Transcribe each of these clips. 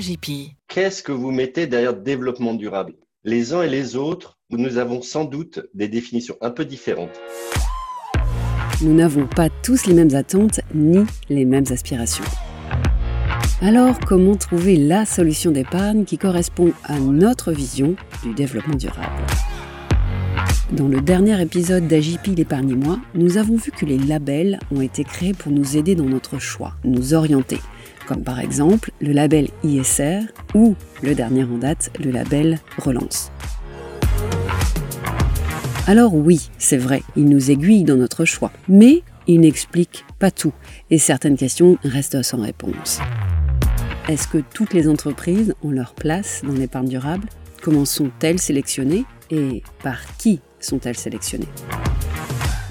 AGP. Qu'est-ce que vous mettez derrière développement durable? Les uns et les autres, nous avons sans doute des définitions un peu différentes. Nous n'avons pas tous les mêmes attentes ni les mêmes aspirations. Alors, comment trouver la solution d'épargne qui correspond à notre vision du développement durable? Dans le dernier épisode d'AJP l'épargne-moi, nous avons vu que les labels ont été créés pour nous aider dans notre choix, nous orienter, comme par exemple le label ISR ou, le dernier en date, le label Relance. Alors oui, c'est vrai, il nous aiguille dans notre choix, mais il n'explique pas tout et certaines questions restent sans réponse. Est-ce que toutes les entreprises ont leur place dans l'épargne durable? Comment sont-elles sélectionnées? Et par qui sont-elles sélectionnées?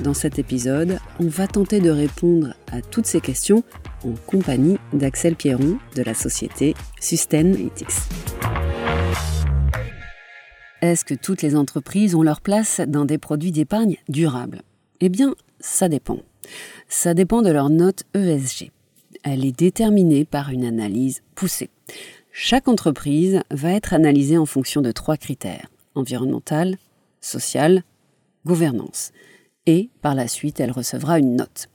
Dans cet épisode, on va tenter de répondre à toutes ces questions en compagnie d'Axel Pierron de la société Sustainalytics. Est-ce que toutes les entreprises ont leur place dans des produits d'épargne durables? Eh bien, ça dépend. Ça dépend de leur note ESG elle est déterminée par une analyse poussée. Chaque entreprise va être analysée en fonction de trois critères environnemental, social, gouvernance. Et par la suite, elle recevra une note.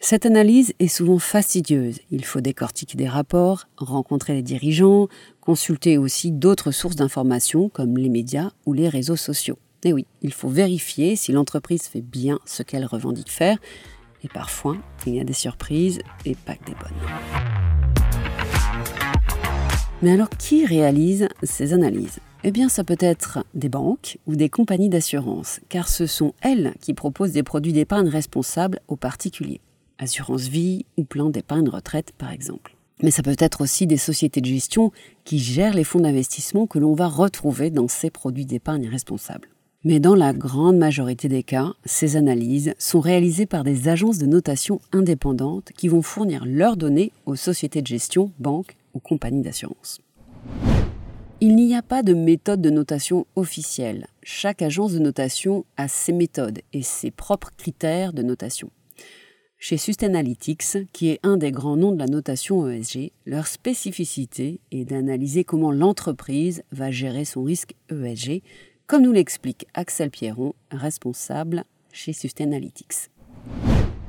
Cette analyse est souvent fastidieuse. Il faut décortiquer des rapports, rencontrer les dirigeants, consulter aussi d'autres sources d'informations comme les médias ou les réseaux sociaux. Et oui, il faut vérifier si l'entreprise fait bien ce qu'elle revendique faire et parfois, il y a des surprises et pas que des bonnes. Mais alors, qui réalise ces analyses? Eh bien, ça peut être des banques ou des compagnies d'assurance, car ce sont elles qui proposent des produits d'épargne responsables aux particuliers. Assurance vie ou plan d'épargne retraite, par exemple. Mais ça peut être aussi des sociétés de gestion qui gèrent les fonds d'investissement que l'on va retrouver dans ces produits d'épargne responsables. Mais dans la grande majorité des cas, ces analyses sont réalisées par des agences de notation indépendantes qui vont fournir leurs données aux sociétés de gestion, banques ou compagnies d'assurance. Il n'y a pas de méthode de notation officielle. Chaque agence de notation a ses méthodes et ses propres critères de notation. Chez Sustainalytics, qui est un des grands noms de la notation ESG, leur spécificité est d'analyser comment l'entreprise va gérer son risque ESG comme nous l'explique Axel Pierron, responsable chez Sustainalytics.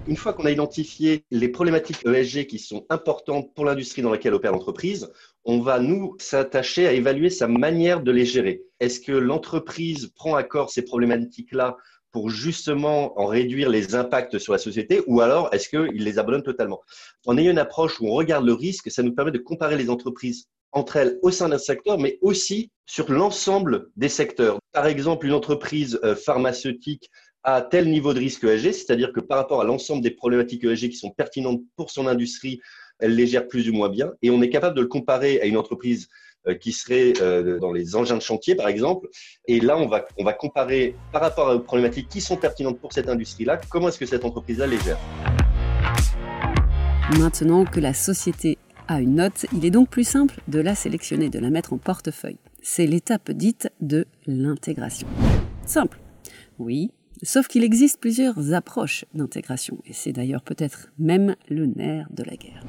Une fois qu'on a identifié les problématiques ESG qui sont importantes pour l'industrie dans laquelle opère l'entreprise, on va nous s'attacher à évaluer sa manière de les gérer. Est-ce que l'entreprise prend à corps ces problématiques-là pour justement en réduire les impacts sur la société ou alors est-ce qu'il les abandonne totalement? En ayant une approche où on regarde le risque, ça nous permet de comparer les entreprises entre elles au sein d'un secteur, mais aussi sur l'ensemble des secteurs. Par exemple, une entreprise euh, pharmaceutique a tel niveau de risque ESG, c'est-à-dire que par rapport à l'ensemble des problématiques ESG qui sont pertinentes pour son industrie, elle les gère plus ou moins bien. Et on est capable de le comparer à une entreprise euh, qui serait euh, dans les engins de chantier, par exemple. Et là, on va, on va comparer par rapport aux problématiques qui sont pertinentes pour cette industrie-là, comment est-ce que cette entreprise-là les gère. Maintenant que la société a une note, il est donc plus simple de la sélectionner, de la mettre en portefeuille. C'est l'étape dite de l'intégration. Simple. Oui, sauf qu'il existe plusieurs approches d'intégration, et c'est d'ailleurs peut-être même le nerf de la guerre.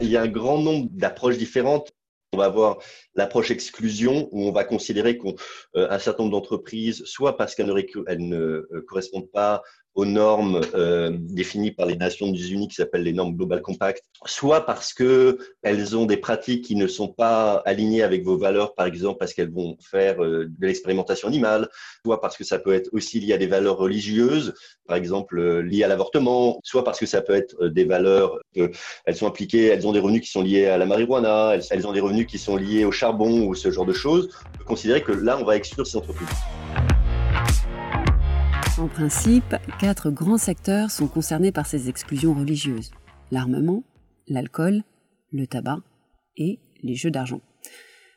Il y a un grand nombre d'approches différentes. On va avoir l'approche exclusion où on va considérer qu'un euh, certain nombre d'entreprises, soit parce qu'elles ne, euh, correspondent pas aux normes euh, définies par les Nations Unies qui s'appellent les normes Global Compact, soit parce que elles ont des pratiques qui ne sont pas alignées avec vos valeurs, par exemple parce qu'elles vont faire euh, de l'expérimentation animale, soit parce que ça peut être aussi lié à des valeurs religieuses, par exemple euh, liées à l'avortement, soit parce que ça peut être des valeurs, elles sont impliquées, elles ont des revenus qui sont liés à la marijuana, elles, elles ont des revenus qui sont liés au charbon ou ce genre de choses. On peut considérer que là, on va exclure ces entreprises. En principe, quatre grands secteurs sont concernés par ces exclusions religieuses. L'armement, l'alcool, le tabac et les jeux d'argent.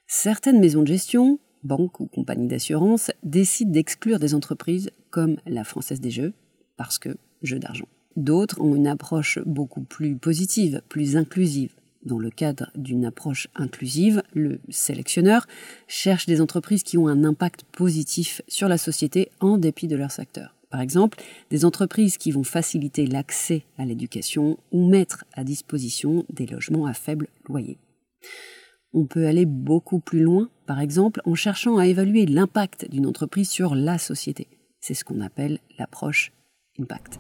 Certaines maisons de gestion, banques ou compagnies d'assurance, décident d'exclure des entreprises comme la Française des Jeux, parce que jeux d'argent. D'autres ont une approche beaucoup plus positive, plus inclusive. Dans le cadre d'une approche inclusive, le sélectionneur cherche des entreprises qui ont un impact positif sur la société en dépit de leur secteur. Par exemple, des entreprises qui vont faciliter l'accès à l'éducation ou mettre à disposition des logements à faible loyer. On peut aller beaucoup plus loin, par exemple en cherchant à évaluer l'impact d'une entreprise sur la société. C'est ce qu'on appelle l'approche impact.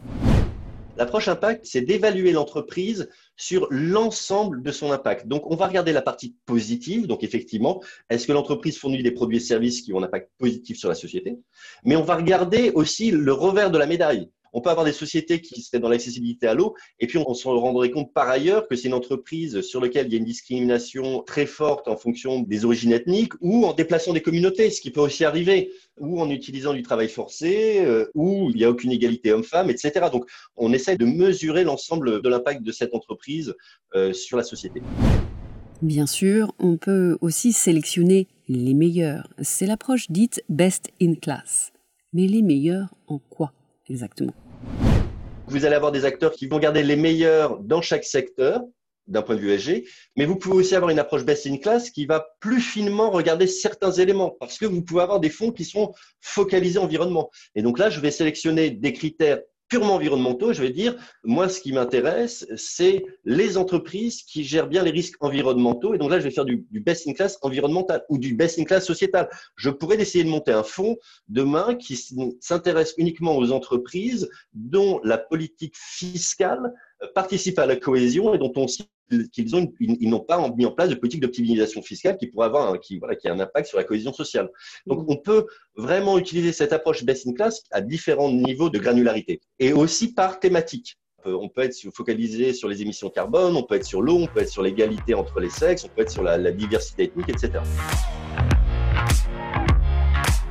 L'approche impact, c'est d'évaluer l'entreprise sur l'ensemble de son impact. Donc, on va regarder la partie positive. Donc, effectivement, est-ce que l'entreprise fournit des produits et services qui ont un impact positif sur la société? Mais on va regarder aussi le revers de la médaille. On peut avoir des sociétés qui seraient dans l'accessibilité à l'eau, et puis on, se rendrait compte par ailleurs que c'est une entreprise sur laquelle il y a une discrimination très forte en fonction des origines ethniques, ou en déplaçant des communautés, ce qui peut aussi arriver, ou en utilisant du travail forcé, euh, ou il n'y a aucune égalité homme-femme, etc. Donc on essaie de mesurer l'ensemble de l'impact de cette entreprise euh, sur la société. Bien sûr, on peut aussi sélectionner les meilleurs. C'est l'approche dite best in class. Mais les meilleurs en quoi? Exactement. Vous allez avoir des acteurs qui vont garder les meilleurs dans chaque secteur d'un point de vue ESG, mais vous pouvez aussi avoir une approche best in class qui va plus finement regarder certains éléments, parce que vous pouvez avoir des fonds qui sont focalisés environnement. Et donc là, je vais sélectionner des critères purement environnementaux, je vais dire, moi, ce qui m'intéresse, c'est les entreprises qui gèrent bien les risques environnementaux. Et donc là, je vais faire du, best in class environnemental ou du best in class sociétal. Je pourrais essayer de monter un fonds demain qui s'intéresse uniquement aux entreprises dont la politique fiscale participe à la cohésion et dont on qu'ils ont ils n'ont pas mis en place de politique d'optimisation fiscale qui pourrait avoir un, qui, voilà, qui a un impact sur la cohésion sociale. Donc, on peut vraiment utiliser cette approche best in class à différents niveaux de granularité et aussi par thématique. On peut être focalisé sur les émissions carbone, on peut être sur l'eau, on peut être sur l'égalité entre les sexes, on peut être sur la, la diversité ethnique, etc.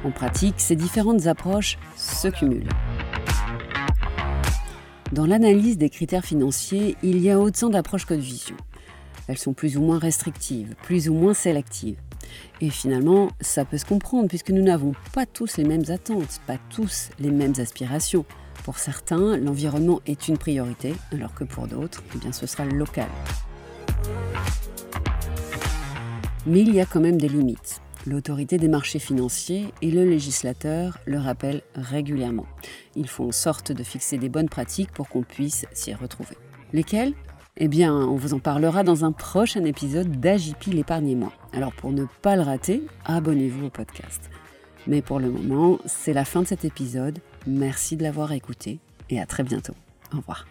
En pratique, ces différentes approches se cumulent. Dans l'analyse des critères financiers, il y a autant d'approches que de. Elles sont plus ou moins restrictives, plus ou moins sélectives. Et finalement, ça peut se comprendre puisque nous n'avons pas tous les mêmes attentes, pas tous les mêmes aspirations. Pour certains, l'environnement est une priorité, alors que pour d'autres, eh bien, ce sera local. Mais il y a quand même des limites. L'autorité des marchés financiers et le législateur le rappellent régulièrement. Ils font en sorte de fixer des bonnes pratiques pour qu'on puisse s'y retrouver. Lesquelles? Eh bien, on vous en parlera dans un prochain épisode d'Agip l'épargne et moi. Alors pour ne pas le rater, abonnez-vous au podcast. Mais pour le moment, c'est la fin de cet épisode. Merci de l'avoir écouté et à très bientôt. Au revoir.